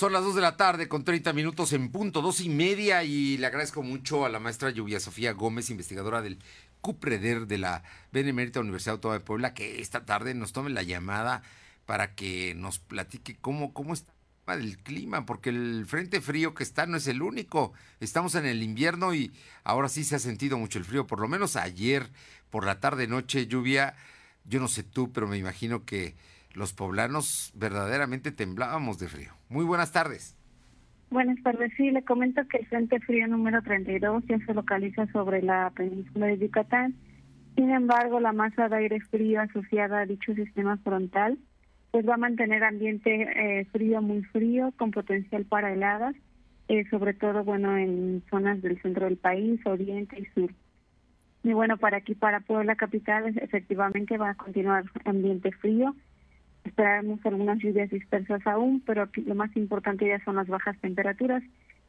Son las 2 de la tarde con 30 minutos en punto, dos y media, y le agradezco mucho a la maestra Lluvia Sofía Gómez, investigadora del CUPREDER de la Benemérita Universidad Autónoma de Puebla, que esta tarde nos tome la llamada para que nos platique cómo, cómo está el clima, porque el frente frío que está no es el único. Estamos en el invierno y ahora sí se ha sentido mucho el frío, por lo menos ayer por la tarde noche lluvia. Yo no sé tú, pero me imagino que los poblanos verdaderamente temblábamos de frío. Muy buenas tardes. Buenas tardes, sí, le comento que el Frente Frío número 32 ya se localiza sobre la península de Yucatán. Sin embargo, la masa de aire frío asociada a dicho sistema frontal pues va a mantener ambiente eh, frío, muy frío, con potencial para heladas, eh, sobre todo, bueno, en zonas del centro del país, oriente y sur. Y bueno, para aquí, para Puebla Capital, efectivamente va a continuar ambiente frío, Esperamos algunas lluvias dispersas aún, pero lo más importante ya son las bajas temperaturas.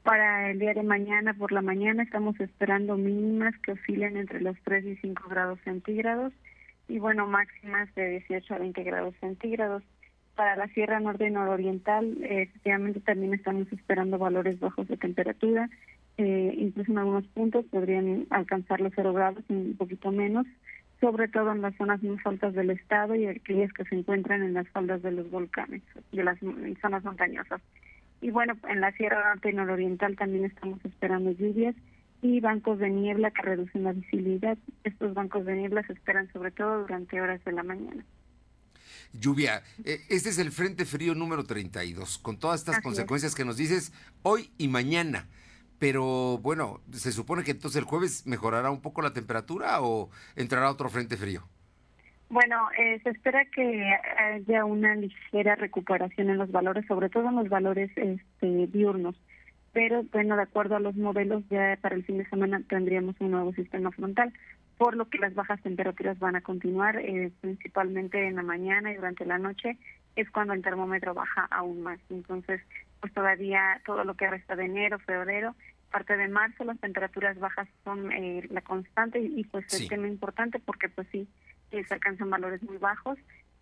Para el día de mañana por la mañana estamos esperando mínimas que oscilen entre los 3 y 5 grados centígrados y bueno, máximas de 18 a 20 grados centígrados. Para la Sierra Norte y Nororiental, eh, efectivamente también estamos esperando valores bajos de temperatura, eh, incluso en algunos puntos podrían alcanzar los 0 grados, un poquito menos sobre todo en las zonas más altas del estado y aquellas que se encuentran en las faldas de los volcanes, de las zonas montañosas. Y bueno, en la Sierra Norte y Nororiental también estamos esperando lluvias y bancos de niebla que reducen la visibilidad. Estos bancos de niebla se esperan sobre todo durante horas de la mañana. Lluvia, eh, este es el Frente Frío número 32, con todas estas consecuencias que nos dices hoy y mañana. Pero bueno, se supone que entonces el jueves mejorará un poco la temperatura o entrará otro frente frío. Bueno, eh, se espera que haya una ligera recuperación en los valores, sobre todo en los valores este, diurnos. Pero bueno, de acuerdo a los modelos, ya para el fin de semana tendríamos un nuevo sistema frontal, por lo que las bajas temperaturas van a continuar, eh, principalmente en la mañana y durante la noche, es cuando el termómetro baja aún más. Entonces, pues todavía todo lo que resta de enero, febrero, parte de marzo, las temperaturas bajas son eh, la constante y, pues el tema importante porque pues sí, eh, se alcanzan valores muy bajos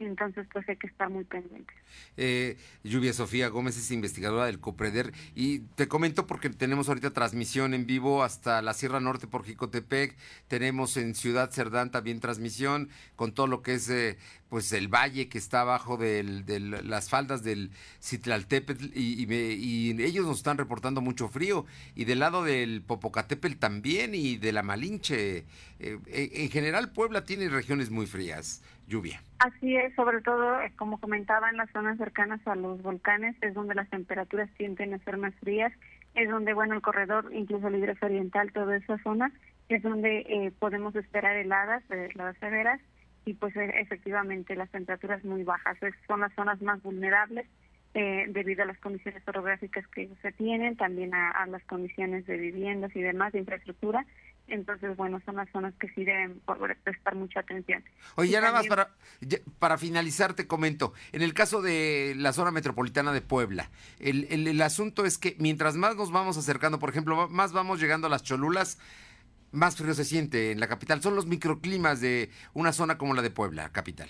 entonces pues hay que estar muy pendientes. Eh, Lluvia Sofía Gómez es investigadora del COPREDER y te comento porque tenemos ahorita transmisión en vivo hasta la Sierra Norte por Jicotepec, tenemos en Ciudad Cerdán también transmisión con todo lo que es eh, pues el valle que está abajo de las faldas del Citlaltépetl y, y, ellos nos están reportando mucho frío y del lado del Popocatépetl también y de la Malinche. Eh, en general Puebla tiene regiones muy frías lluvia. Así es, sobre todo, eh, como comentaba, en las zonas cercanas a los volcanes es donde las temperaturas tienden a ser más frías, es donde, bueno, el corredor, incluso el hidroso oriental, toda esa zona, es donde eh, podemos esperar heladas, heladas severas, y pues e, efectivamente las temperaturas muy bajas. son las zonas más vulnerables eh, debido a las condiciones orográficas que se tienen, también a las condiciones de viviendas y demás, de infraestructura, entonces, bueno, son las zonas que sí deben prestar mucha atención. Oye, ya nada más para, para finalizar te comento, en el caso de la zona metropolitana de Puebla, el, el, asunto es que mientras más nos vamos acercando, por ejemplo, más vamos llegando a las Cholulas, más frío se siente en la capital. Son los microclimas de una zona como la de Puebla, capital.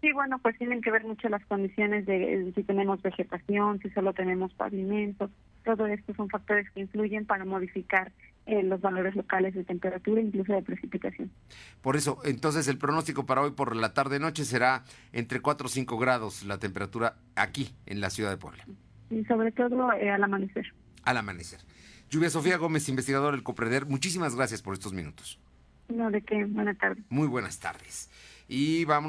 Sí, bueno, pues tienen que ver mucho las condiciones de si tenemos vegetación, si solo tenemos pavimentos. Todo esto son factores que influyen para modificar eh, los valores locales de temperatura, incluso de precipitación. Por eso, entonces el pronóstico para hoy por la tarde-noche será entre 4 o 5 grados la temperatura aquí en la ciudad de Puebla. Y sobre todo eh, al amanecer. Al amanecer. Lluvia Sofía Gómez, investigador del COPREDER, muchísimas gracias por estos minutos. No, de qué, buenas tardes. Muy buenas tardes. Y vámonos.